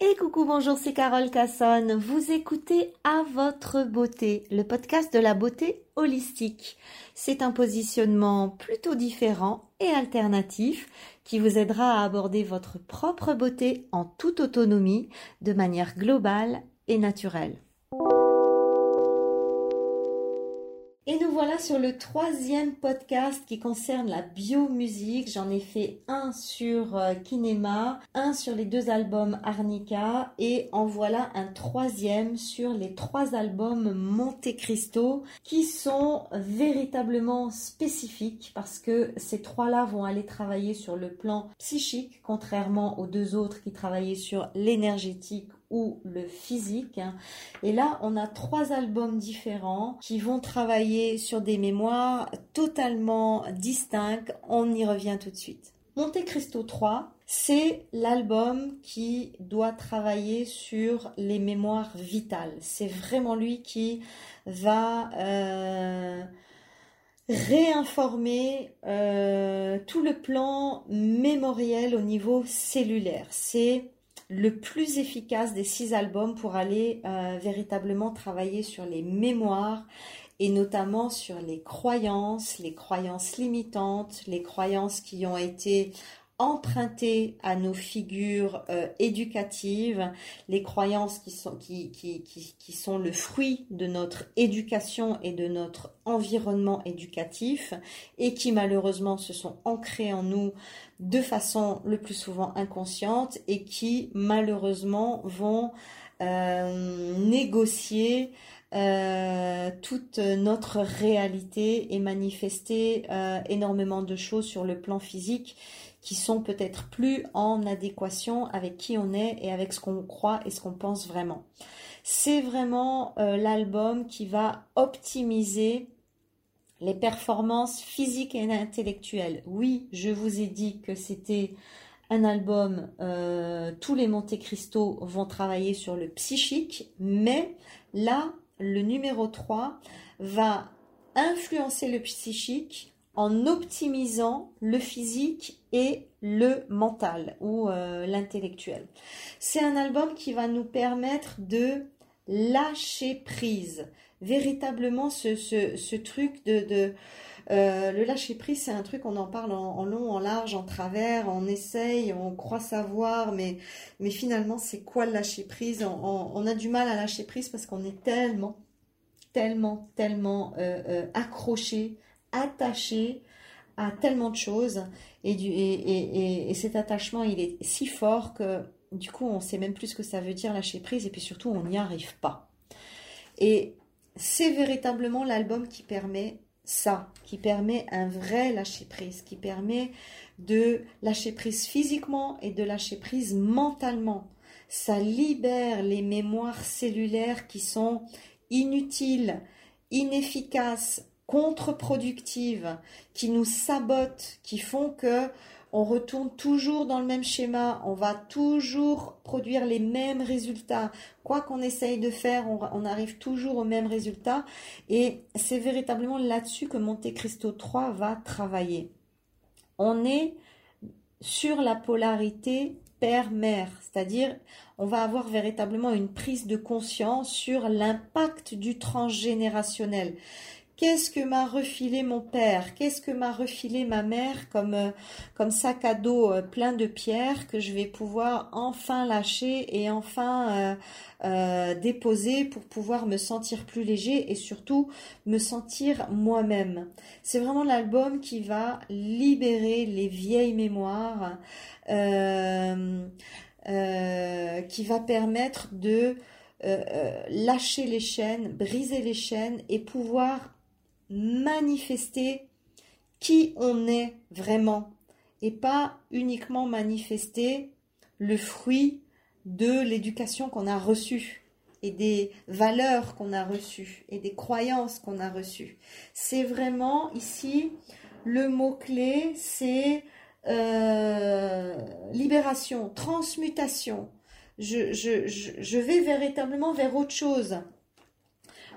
Et coucou, bonjour, c'est Carole Cassonne. Vous écoutez À votre beauté, le podcast de la beauté holistique. C'est un positionnement plutôt différent et alternatif qui vous aidera à aborder votre propre beauté en toute autonomie, de manière globale et naturelle. Et nous voilà sur le troisième podcast qui concerne la biomusique. J'en ai fait un sur euh, Kinema, un sur les deux albums Arnica et en voilà un troisième sur les trois albums Monte Cristo qui sont véritablement spécifiques parce que ces trois-là vont aller travailler sur le plan psychique contrairement aux deux autres qui travaillaient sur l'énergétique ou le physique. Et là, on a trois albums différents qui vont travailler sur des mémoires totalement distinctes. On y revient tout de suite. Monte Cristo 3, c'est l'album qui doit travailler sur les mémoires vitales. C'est vraiment lui qui va euh, réinformer euh, tout le plan mémoriel au niveau cellulaire. C'est le plus efficace des six albums pour aller euh, véritablement travailler sur les mémoires et notamment sur les croyances, les croyances limitantes, les croyances qui ont été emprunter à nos figures euh, éducatives, les croyances qui sont, qui, qui, qui, qui, sont le fruit de notre éducation et de notre environnement éducatif et qui malheureusement se sont ancrées en nous de façon le plus souvent inconsciente et qui malheureusement vont euh, négocier euh, toute notre réalité et manifester énormément de choses sur le plan physique qui sont peut-être plus en adéquation avec qui on est et avec ce qu'on croit et ce qu'on pense vraiment. C'est vraiment euh, l'album qui va optimiser les performances physiques et intellectuelles. Oui, je vous ai dit que c'était un album, euh, tous les Monte Cristo vont travailler sur le psychique, mais là, le numéro 3 va influencer le psychique en optimisant le physique le mental ou euh, l'intellectuel. C'est un album qui va nous permettre de lâcher prise. Véritablement, ce, truc de... euh, le lâcher prise, c'est un truc, on en parle en, long, en large, en travers, on essaye, on croit savoir, mais, mais finalement, c'est quoi le lâcher prise? On, a du mal à lâcher prise parce qu'on est tellement, tellement, tellement euh, accroché attaché à tellement de choses et, du, et, et, cet attachement il est si fort que du coup on sait même plus ce que ça veut dire lâcher prise et puis surtout on n'y arrive pas. Et c'est véritablement l'album qui permet ça, qui permet un vrai lâcher prise, qui permet de lâcher prise physiquement et de lâcher prise mentalement. Ça libère les mémoires cellulaires qui sont inutiles, inefficaces, contre-productives, qui nous sabotent, qui font que on retourne toujours dans le même schéma, on va toujours produire les mêmes résultats. Quoi qu'on essaye de faire, on, arrive toujours au même résultat. Et c'est véritablement là-dessus que Monte Cristo 3 va travailler. On est sur la polarité père-mère, c'est-à-dire on va avoir véritablement une prise de conscience sur l'impact du transgénérationnel. Qu'est-ce que m'a refilé mon père? Qu'est-ce que m'a refilé ma mère comme, euh, comme sac à dos euh, plein de pierres que je vais pouvoir enfin lâcher et enfin euh, déposer pour pouvoir me sentir plus léger et surtout me sentir moi-même? C'est vraiment l'album qui va libérer les vieilles mémoires, qui va permettre de lâcher les chaînes, briser les chaînes et pouvoir manifester qui on est vraiment et pas uniquement manifester le fruit de l'éducation qu'on a reçue et des valeurs qu'on a reçues et des croyances qu'on a reçues. C'est vraiment ici le mot-clé, c'est euh, libération, transmutation. Je, vais véritablement vers autre chose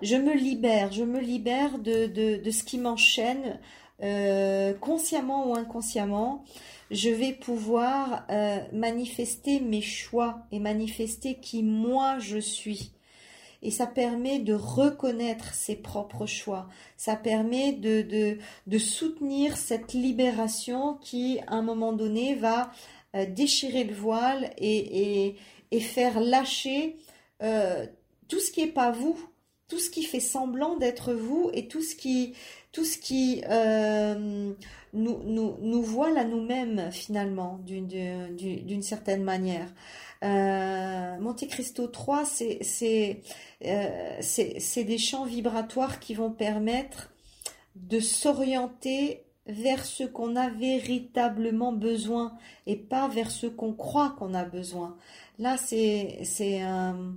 je me libère, je me libère de, ce qui m'enchaîne, euh, consciemment ou inconsciemment. je vais pouvoir euh, manifester mes choix et manifester qui moi je suis. Et ça permet de reconnaître ses propres choix. Ça permet de, soutenir cette libération qui, à un moment donné, va euh, déchirer le voile et, et, faire lâcher tout ce qui n'est pas vous, tout ce qui fait semblant d'être vous et tout ce qui, tout ce qui euh, nous, nous, nous voile à nous-mêmes finalement d'une certaine manière. Euh, Monte Cristo 3, c'est euh, c'est des champs vibratoires qui vont permettre de s'orienter vers ce qu'on a véritablement besoin et pas vers ce qu'on croit qu'on a besoin. Là, c'est un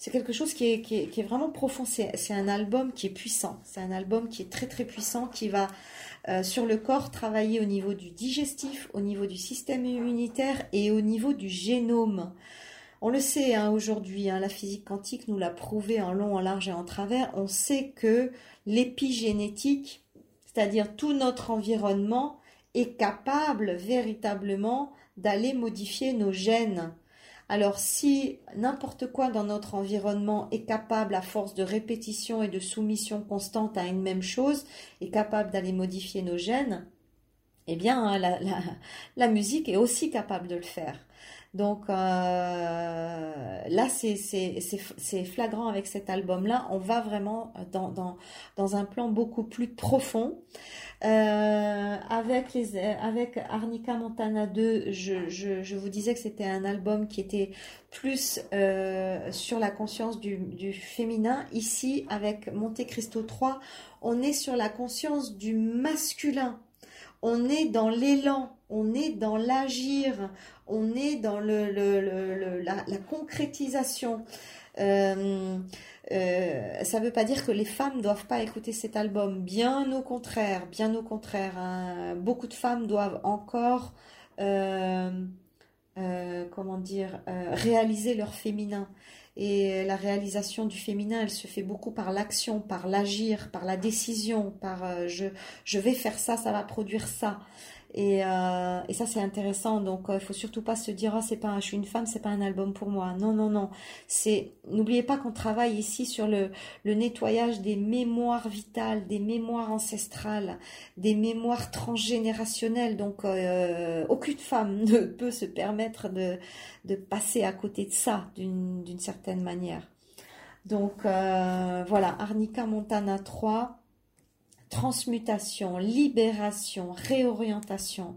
c'est quelque chose qui est, vraiment profond. C'est un album qui est puissant. C'est un album qui est très très puissant, qui va euh, sur le corps travailler au niveau du digestif, au niveau du système immunitaire et au niveau du génome. On le sait hein, aujourd'hui, hein, la physique quantique nous l'a prouvé en long, en large et en travers. On sait que l'épigénétique, c'est-à-dire tout notre environnement, est capable véritablement d'aller modifier nos gènes. Alors si n'importe quoi dans notre environnement est capable, à force de répétition et de soumission constante à une même chose, est capable d'aller modifier nos gènes, eh bien hein, la, musique est aussi capable de le faire. Donc euh, là, c'est flagrant avec cet album-là. On va vraiment dans, dans, dans, un plan beaucoup plus profond. Euh, avec, les, avec Arnica Montana 2, je, je, je vous disais que c'était un album qui était plus euh, sur la conscience du, du, féminin. Ici, avec Monte Cristo 3, on est sur la conscience du masculin. On est dans l'élan, on est dans l'agir, on est dans la, concrétisation. Euh, euh, ça ne veut pas dire que les femmes ne doivent pas écouter cet album. Bien au contraire, bien au contraire. Hein. Beaucoup de femmes doivent encore, euh, comment dire, réaliser leur féminin. Et la réalisation du féminin, elle se fait beaucoup par l'action, par l'agir, par la décision, par je, je vais faire ça, ça va produire ça. Et, euh, et ça c'est intéressant. Donc il euh, faut surtout pas se dire oh, c'est pas je suis une femme c'est pas un album pour moi. Non non non. C'est n'oubliez pas qu'on travaille ici sur le, le nettoyage des mémoires vitales, des mémoires ancestrales, des mémoires transgénérationnelles. Donc euh, aucune femme ne peut se permettre de de passer à côté de ça d'une d'une certaine manière. Donc euh, voilà Arnica Montana 3 transmutation, libération, réorientation,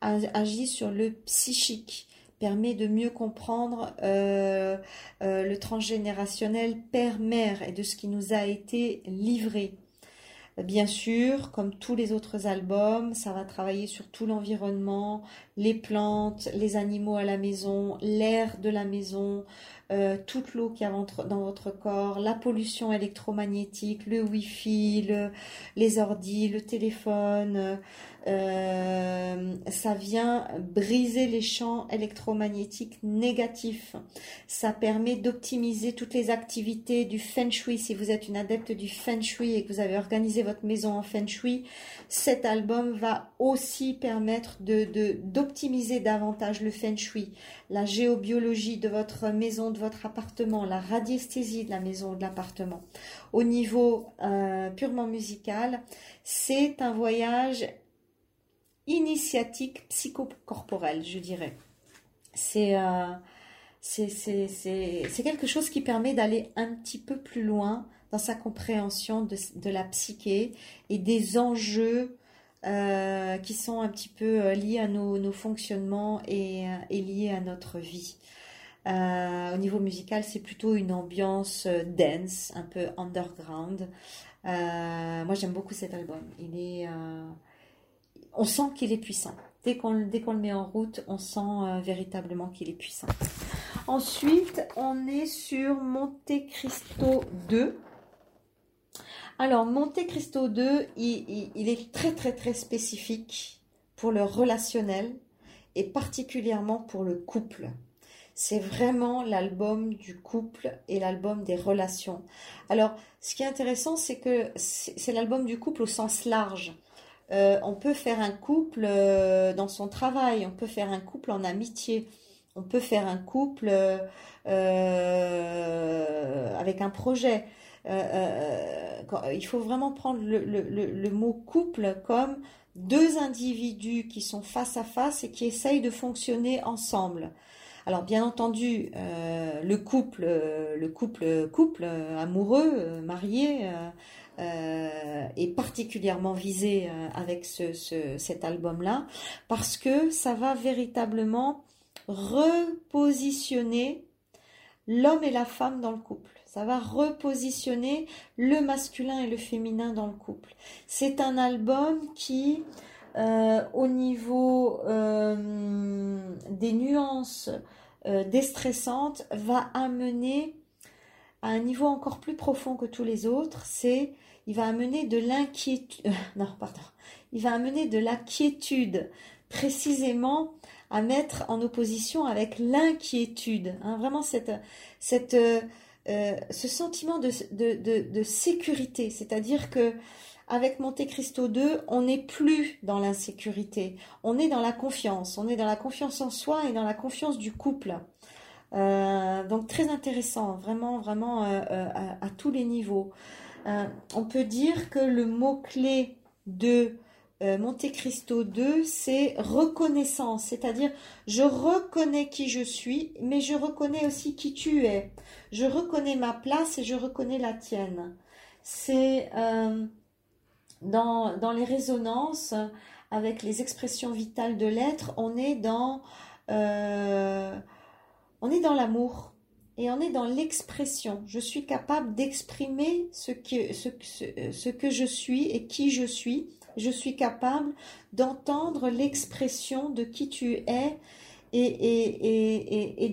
agit sur le psychique, permet de mieux comprendre euh, euh, le transgénérationnel père-mère et de ce qui nous a été livré. Bien sûr, comme tous les autres albums, ça va travailler sur tout l'environnement, les plantes, les animaux à la maison, l'air de la maison, euh, toute l'eau qui y dans votre corps, la pollution électromagnétique, le wifi, le, les ordis, le téléphone, euh, ça vient briser les champs électromagnétiques négatifs. Ça permet d'optimiser toutes les activités du feng shui. Si vous êtes une adepte du feng shui et que vous avez organisé votre maison en feng shui, cet album va aussi permettre de d'optimiser davantage le feng shui, la géobiologie de votre maison, de votre appartement, la radiesthésie de la maison ou de l'appartement. Au niveau euh, purement musical, c'est un voyage initiatique psychocorporel, je dirais. C'est euh, c'est quelque chose qui permet d'aller un petit peu plus loin dans sa compréhension de, de la psyché et des enjeux euh, qui sont un petit peu euh, liés à nos, fonctionnements et, euh, et, liés à notre vie. Au niveau musical, c'est plutôt une ambiance dance, un peu underground. moi, j'aime beaucoup cet album. Il est, on sent qu'il est puissant. Dès qu'on le met en route, on sent véritablement qu'il est puissant. Ensuite, on est sur Monte Cristo 2. Alors, Monte Cristo 2, il, est très très très spécifique pour le relationnel et particulièrement pour le couple. C'est vraiment l'album du couple et l'album des relations. Alors, ce qui est intéressant, c'est que c'est l'album du couple au sens large. on peut faire un couple dans son travail, on peut faire un couple en amitié, on peut faire un couple avec un projet. Il faut vraiment prendre le, mot couple comme deux individus qui sont face à face et qui essayent de fonctionner ensemble. Alors bien entendu, euh, le couple, euh, le couple, couple euh, amoureux, marié, est particulièrement visé avec cet album-là parce que ça va véritablement repositionner l'homme et la femme dans le couple. Ça va repositionner le masculin et le féminin dans le couple. C'est un album qui, au niveau des nuances, euh, déstressante va amener à un niveau encore plus profond que tous les autres, c'est il va amener de l'inquiétude, euh, non, pardon, il va amener de la quiétude, précisément à mettre en opposition avec l'inquiétude. Hein, vraiment cette, cette, euh, ce sentiment de, sécurité, c'est-à-dire que avec Monte Cristo 2, on n'est plus dans l'insécurité, on est dans la confiance, on est dans la confiance en soi et dans la confiance du couple. Euh, donc très intéressant, vraiment, vraiment euh, à, tous les niveaux. on peut dire que le mot-clé de Monte Cristo 2, c'est reconnaissance, c'est-à-dire je reconnais qui je suis, mais je reconnais aussi qui tu es. Je reconnais ma place et je reconnais la tienne. C'est dans, les résonances avec les expressions vitales de l'être, on est dans euh, on est dans l'amour et on est dans l'expression. Je suis capable d'exprimer ce, que je suis et qui je suis. Je suis capable d'entendre l'expression de qui tu es et,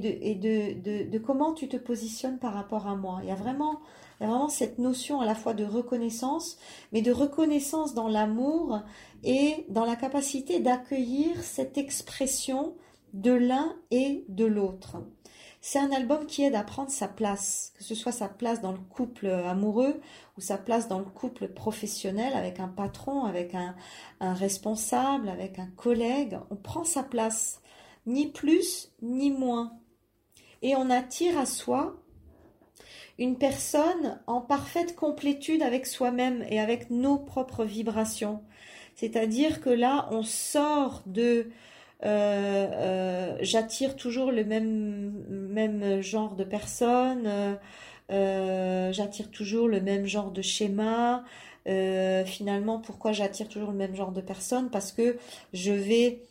de, comment tu te positionnes par rapport à moi. Il y vraiment il y a vraiment cette notion à la fois de reconnaissance, mais de reconnaissance dans l'amour et dans la capacité d'accueillir cette expression de l'un et de l'autre. C'est un album qui aide à prendre sa place, que ce soit sa place dans le couple amoureux ou sa place dans le couple professionnel avec un patron, avec un, un responsable, avec un collègue. On prend sa place, ni plus ni moins. Et on attire à soi une personne en parfaite complétude avec soi-même et avec nos propres vibrations. C'est-à-dire que là, on sort de euh, euh, j'attire toujours le même, même genre de personne, euh, j'attire toujours le même genre de schéma. finalement, pourquoi j'attire toujours le même genre de personne Parce que je vais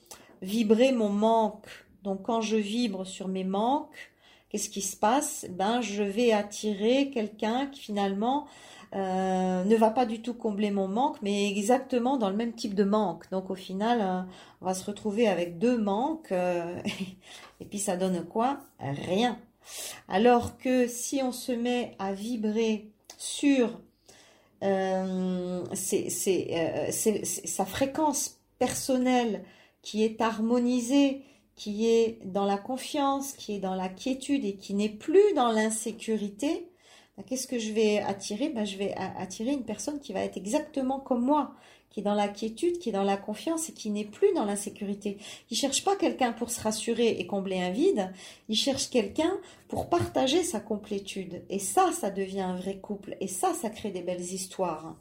vibrer mon manque. Donc quand je vibre sur mes manques, qu'est-ce qui se passe? Ben, je vais attirer quelqu'un qui finalement euh, ne va pas du tout combler mon manque, mais exactement dans le même type de manque. Donc au final, euh, on va se retrouver avec deux manques, euh, et puis ça donne quoi? Rien. Alors que si on se met à vibrer sur sa fréquence personnelle qui est harmonisée, qui est dans la confiance, qui est dans la quiétude et qui n'est plus dans l'insécurité, ben, qu'est-ce que je vais attirer? Ben, Je vais attirer une personne qui va être exactement comme moi, qui est dans la quiétude, qui est dans la confiance et qui n'est plus dans l'insécurité. Il cherche pas quelqu'un pour se rassurer et combler un vide, il cherche quelqu'un pour partager sa complétude. Et ça, ça devient un vrai couple. Et ça, ça crée des belles histoires.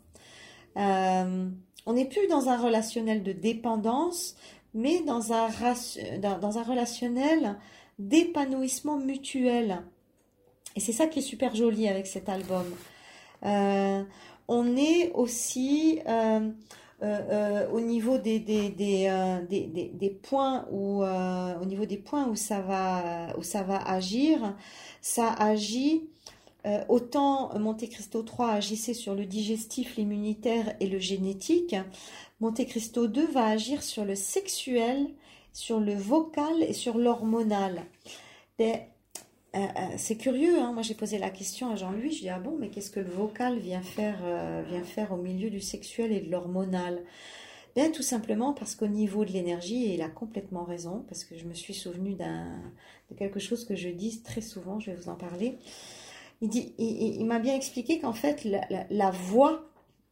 Euh, on n'est plus dans un relationnel de dépendance, mais dans un, dans, un relationnel d'épanouissement mutuel. Et c'est ça qui est super joli avec cet album. Euh, on est aussi euh, euh, au niveau des, des, des, des, points où au niveau des points où ça va où ça va agir, ça agit autant Monte Cristo 3 agissait sur le digestif, l'immunitaire et le génétique, Monte Cristo 2 va agir sur le sexuel, sur le vocal et sur l'hormonal. Euh, euh, c'est curieux, hein. moi j'ai posé la question à Jean-Louis, je dis ah bon mais qu'est-ce que le vocal vient faire, euh, au milieu du sexuel et de l'hormonal? Ben, tout simplement parce qu'au niveau de l'énergie, il a complètement raison, parce que je me suis souvenu de quelque chose que je dis très souvent, je vais vous en parler. Il, m'a bien expliqué qu'en fait, la, voix,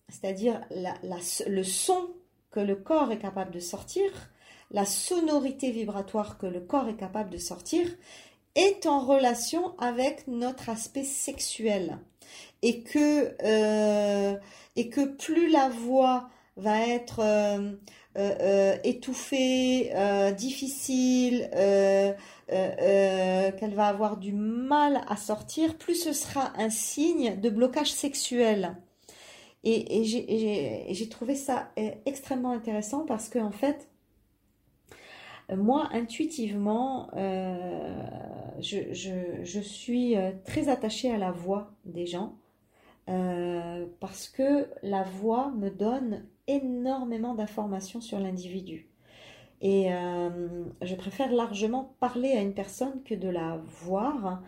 c'est-à-dire le son que le corps est capable de sortir, la sonorité vibratoire que le corps est capable de sortir, est en relation avec notre aspect sexuel. Et que, euh, et que plus la voix va être euh, étouffée, difficile, qu'elle va avoir du mal à sortir, plus ce sera un signe de blocage sexuel. Et, j'ai trouvé ça extrêmement intéressant parce que en fait, moi, intuitivement, euh, je, suis euh, très attachée à la voix des gens euh, parce que la voix me donne énormément d'informations sur l'individu. Et je préfère largement parler à une personne que de la voir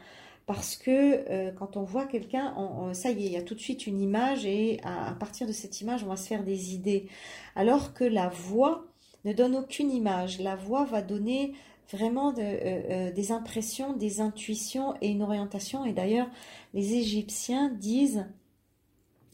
parce que quand on voit quelqu'un, ça y est, il y a tout de suite une image et à, partir de cette image, on va se faire des idées. Alors que la voix, ne donne aucune image. La voix va donner vraiment euh, euh, des impressions, des intuitions et une orientation. Et d'ailleurs, les Égyptiens disent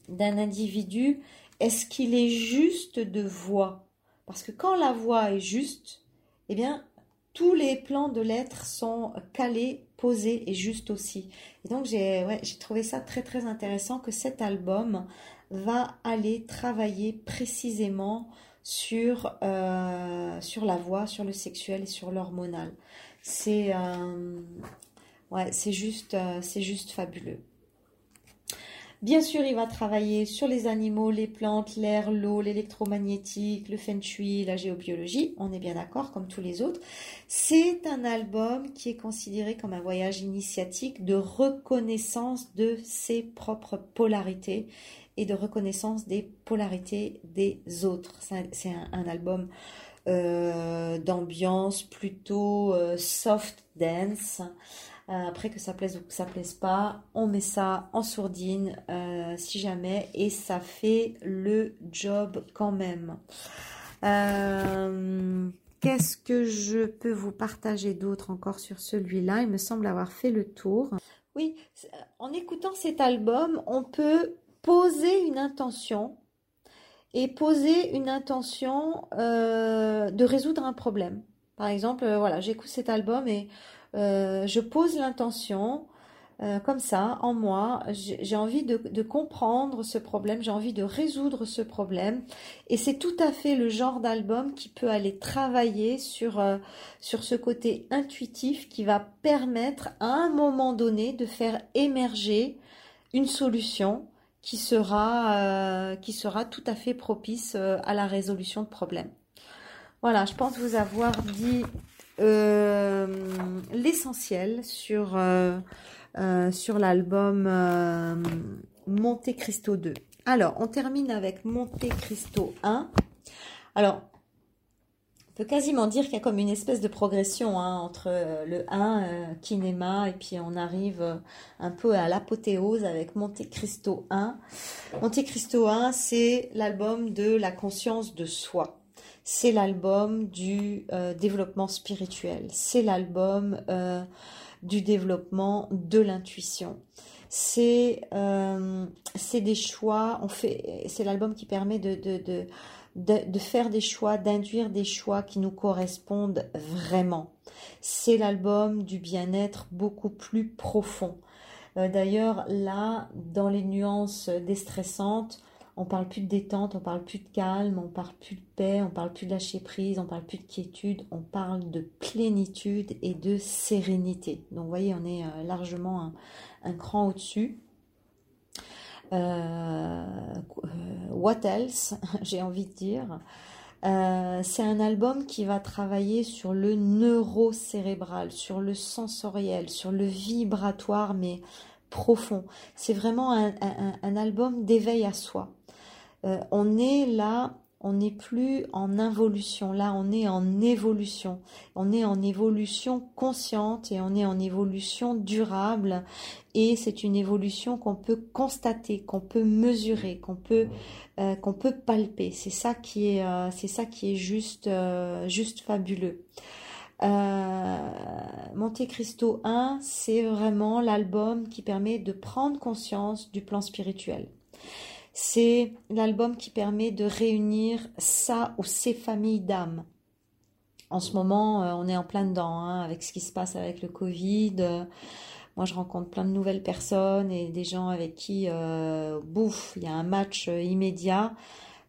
d'un individu, est-ce qu'il est juste de voix? Parce que quand la voix est juste, eh bien, tous les plans de l'être sont calés, posés et justes aussi. Et donc, j'ai trouvé ça très, très intéressant que cet album va aller travailler précisément sur, euh, la voix, sur le sexuel et sur l'hormonal. C'est euh, euh, c'est juste fabuleux. Bien sûr, il va travailler sur les animaux, les plantes, l'air, l'eau, l'électromagnétique, le feng shui, la géobiologie. On est bien d'accord, comme tous les autres. C'est un album qui est considéré comme un voyage initiatique de reconnaissance de ses propres polarités et de reconnaissance des polarités des autres. C'est un, album euh, d'ambiance plutôt euh, soft dance. Euh, après que ça plaise ou que ça plaise pas, on met ça en sourdine si jamais et ça fait le job quand même. Qu'est-ce que je peux vous partager d'autre encore sur celui-là? Il me semble avoir fait le tour. Oui, en écoutant cet album, on peut poser une intention et poser une intention euh, de résoudre un problème. Par exemple, euh, voilà, j'écoute cet album et euh, je pose l'intention comme ça en moi. J'ai envie de, comprendre ce problème, j'ai envie de résoudre ce problème. Et c'est tout à fait le genre d'album qui peut aller travailler sur, sur ce côté intuitif qui va permettre à un moment donné de faire émerger une solution qui sera, euh, qui sera tout à fait propice euh, à la résolution de problèmes. Voilà, je pense vous avoir dit euh, l'essentiel sur, sur l'album Monte Cristo 2. Alors, on termine avec Monte Cristo 1. Alors, peut quasiment dire qu'il y a comme une espèce de progression hein, entre euh, le 1, euh, Kinema, et puis on arrive euh, un peu à l'apothéose avec Monte Cristo 1. Monte Cristo 1, c'est l'album de la conscience de soi. C'est l'album du développement spirituel. C'est l'album du développement de l'intuition. C'est c'est des choix. On fait. C'est l'album qui permet de, de faire des choix, d'induire des choix qui nous correspondent vraiment. C'est l'album du bien-être beaucoup plus profond. Euh, d'ailleurs, là, dans les nuances déstressantes, on parle plus de détente, on parle plus de calme, on parle plus de paix, on parle plus de lâcher prise, on parle plus de quiétude, on parle de plénitude et de sérénité. Donc, vous voyez, on est euh, largement un cran au-dessus. Euh, what else, j'ai envie de dire. Euh, c'est un album qui va travailler sur le neurocérébral, sur le sensoriel, sur le vibratoire, mais profond. C'est vraiment un, album d'éveil à soi. Euh, on est là on n'est plus en involution, là on est en évolution. On est en évolution consciente et on est en évolution durable et c'est une évolution qu'on peut constater, qu'on peut mesurer, qu'on peut euh, qu'on peut palper. C'est ça qui est euh, c'est ça qui est juste juste fabuleux. Monte Cristo 1, c'est vraiment l'album qui permet de prendre conscience du plan spirituel C'est l'album qui permet de réunir ça ou ces familles d'âmes. En ce moment, euh, on est en plein dedans hein, avec ce qui se passe avec le Covid. moi, je rencontre plein de nouvelles personnes et des gens avec qui, euh, bouf, il y a un match euh, immédiat.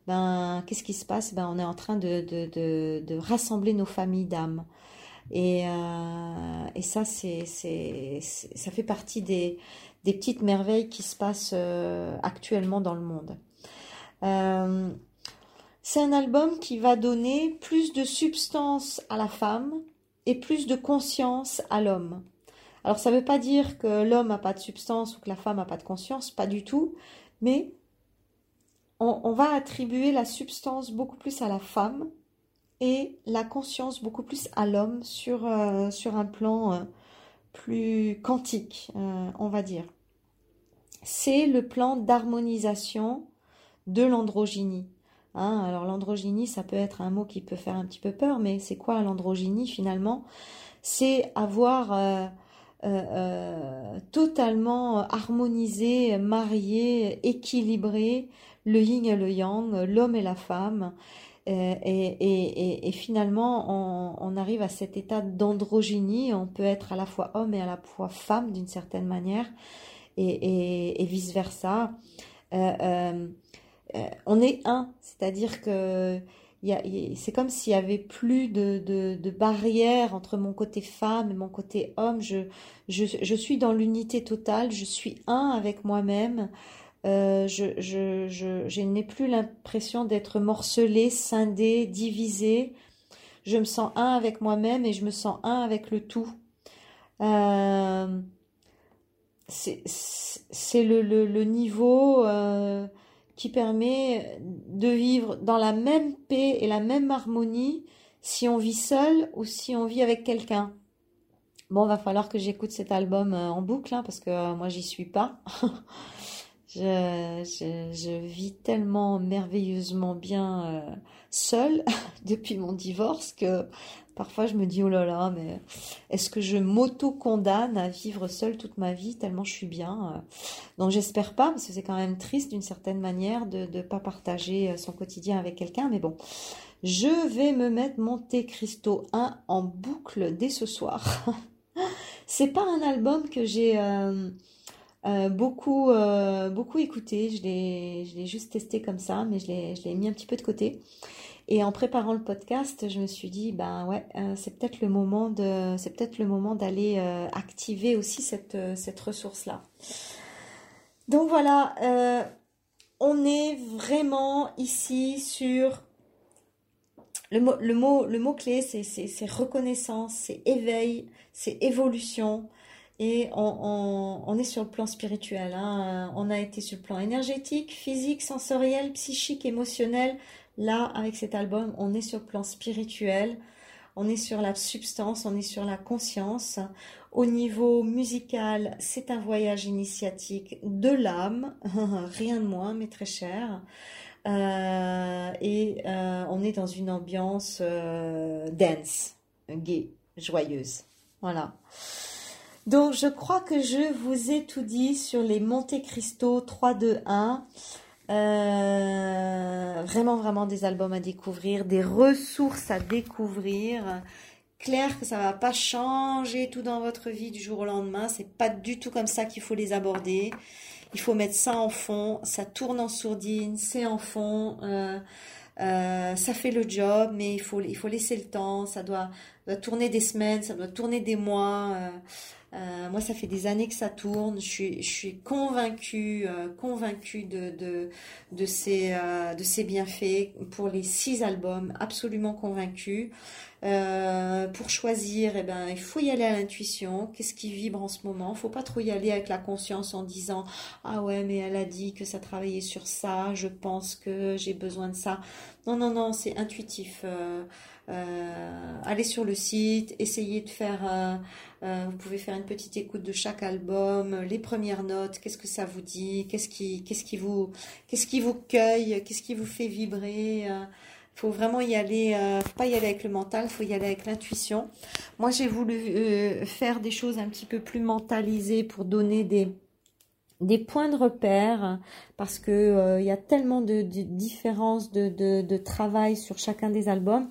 Ben, qu'est-ce qui se passe? Ben, on est en train de, de, de, rassembler nos familles d'âmes. Et, et ça, c'est, ça fait partie des, des petites merveilles qui se passent actuellement dans le monde. C'est un album qui va donner plus de substance à la femme et plus de conscience à l'homme. Alors ça ne veut pas dire que l'homme n'a pas de substance ou que la femme n'a pas de conscience, pas du tout, mais on, va attribuer la substance beaucoup plus à la femme et la conscience beaucoup plus à l'homme sur, euh, un plan euh, plus quantique, euh, on va dire. C'est le plan d'harmonisation de l'androgynie. Hein, alors l'androgynie, ça peut être un mot qui peut faire un petit peu peur, mais c'est quoi l'androgynie finalement? C'est avoir euh, euh, totalement harmonisé, marié, équilibré le yin et le yang, l'homme et la femme. Et, finalement, on, arrive à cet état d'androgynie. On peut être à la fois homme et à la fois femme d'une certaine manière, et, vice versa. Euh, on est un, c'est-à-dire que c'est comme s'il y avait plus de, de, barrières entre mon côté femme et mon côté homme. Je, suis dans l'unité totale, je suis un avec moi-même. Euh, je, n'ai plus l'impression d'être morcelée, scindée, divisée. Je me sens un avec moi-même et je me sens un avec le tout. Euh, c'est le, niveau qui permet de vivre dans la même paix et la même harmonie si on vit seul ou si on vit avec quelqu'un. Bon, va falloir que j'écoute cet album euh, en boucle hein, parce que euh, moi j'y suis pas. je, je, vis tellement merveilleusement bien euh, seule depuis mon divorce que Parfois, je me dis, oh là là, mais est-ce que je m'auto-condamne à vivre seule toute ma vie tellement je suis bien euh. Donc, j'espère pas, parce que c'est quand même triste d'une certaine manière de ne pas partager euh, son quotidien avec quelqu'un. Mais bon, je vais me mettre Monte Cristo 1 en boucle dès ce soir. c'est pas un album que j'ai euh, beaucoup, beaucoup écouté. Je l'ai juste testé comme ça, mais je l'ai mis un petit peu de côté. Et en préparant le podcast, je me suis dit, ben ouais, euh, c'est peut-être le moment de, c'est peut-être le moment d'aller euh, activer aussi cette, euh, cette ressource-là. Donc voilà, on est vraiment ici sur le mot, le mot, le mot clé, c'est, reconnaissance, c'est éveil, c'est évolution. Et on, est sur le plan spirituel. Hein. On a été sur le plan énergétique, physique, sensoriel, psychique, émotionnel, Là, avec cet album, on est sur le plan spirituel, on est sur la substance, on est sur la conscience. Au niveau musical, c'est un voyage initiatique de l'âme, rien de moins, mais très cher. Euh, et euh, on est dans une ambiance euh, dance, gay, joyeuse. Voilà. Donc je crois que je vous ai tout dit sur les Monte Cristo 3, 2, 1. Euh, vraiment, vraiment des albums à découvrir, des ressources à découvrir. Clair que ça va pas changer tout dans votre vie du jour au lendemain. C'est pas du tout comme ça qu'il faut les aborder. Il faut mettre ça en fond. Ça tourne en sourdine, c'est en fond. Euh, euh, ça fait le job, mais il faut, il faut laisser le temps. Ça doit, doit tourner des semaines, ça doit tourner des mois. Euh, moi, ça fait des années que ça tourne. Je suis, je suis convaincue, euh, convaincue de, de, de, ces, euh, de bienfaits pour les six albums, absolument convaincue. pour choisir, eh ben, il faut y aller à l'intuition. Qu'est-ce qui vibre en ce moment? Faut pas trop y aller avec la conscience en disant ah ouais, mais elle a dit que ça travaillait sur ça. Je pense que j'ai besoin de ça. Non, non, non, c'est intuitif. Allez sur le site, essayez de faire euh, vous pouvez faire une petite écoute de chaque album, les premières notes, qu'est-ce que ça vous dit, qu'est-ce qui, qu'est-ce qui vous, qu'est-ce qui vous cueille, qu'est-ce qui vous fait vibrer. Euh, faut vraiment y aller, euh, faut pas y aller avec le mental, faut y aller avec l'intuition. Moi, j'ai voulu faire des choses un petit peu plus mentalisées pour donner des des points de repère parce que euh, il y a tellement de, différences de, travail sur chacun des albums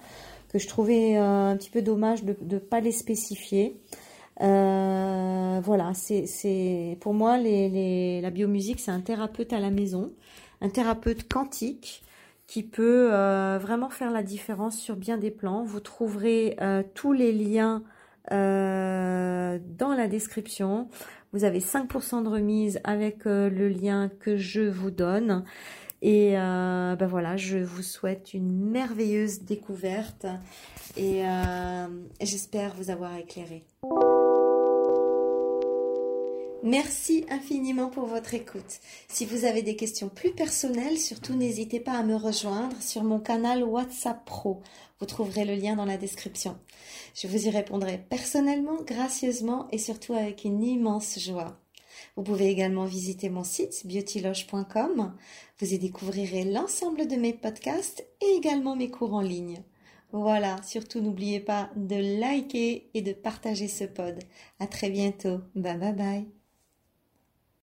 que je trouvais euh, un petit peu dommage de ne pas les spécifier. Euh, voilà, c'est pour moi les, la biomusique, c'est un thérapeute à la maison, un thérapeute quantique qui peut vraiment faire la différence sur bien des plans. Vous trouverez tous les liens dans la description. Vous avez 5% de remise avec euh, le lien que je vous donne. Et euh, ben voilà, je vous souhaite une merveilleuse découverte et euh, j'espère vous avoir éclairé. Merci infiniment pour votre écoute. Si vous avez des questions plus personnelles, surtout n'hésitez pas à me rejoindre sur mon canal WhatsApp Pro. Vous trouverez le lien dans la description. Je vous y répondrai personnellement, gracieusement et surtout avec une immense joie. Vous pouvez également visiter mon site beautyloge.com. Vous y découvrirez l'ensemble de mes podcasts et également mes cours en ligne. Voilà, surtout n'oubliez pas de liker et de partager ce pod. À très bientôt. Bye bye bye.